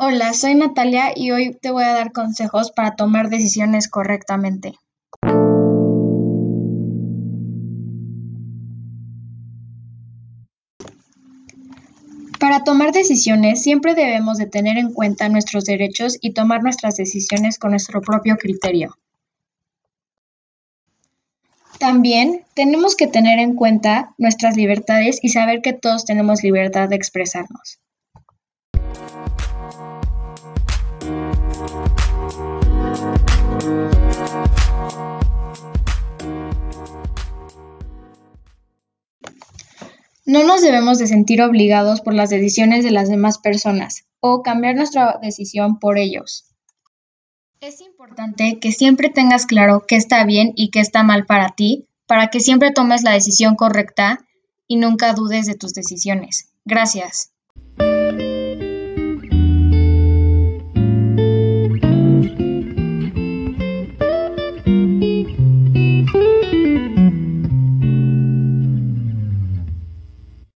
Hola, soy Natalia y hoy te voy a dar consejos para tomar decisiones correctamente. Para tomar decisiones siempre debemos de tener en cuenta nuestros derechos y tomar nuestras decisiones con nuestro propio criterio. También tenemos que tener en cuenta nuestras libertades y saber que todos tenemos libertad de expresarnos. No nos debemos de sentir obligados por las decisiones de las demás personas o cambiar nuestra decisión por ellos. Es importante que siempre tengas claro qué está bien y qué está mal para ti, para que siempre tomes la decisión correcta y nunca dudes de tus decisiones. Gracias.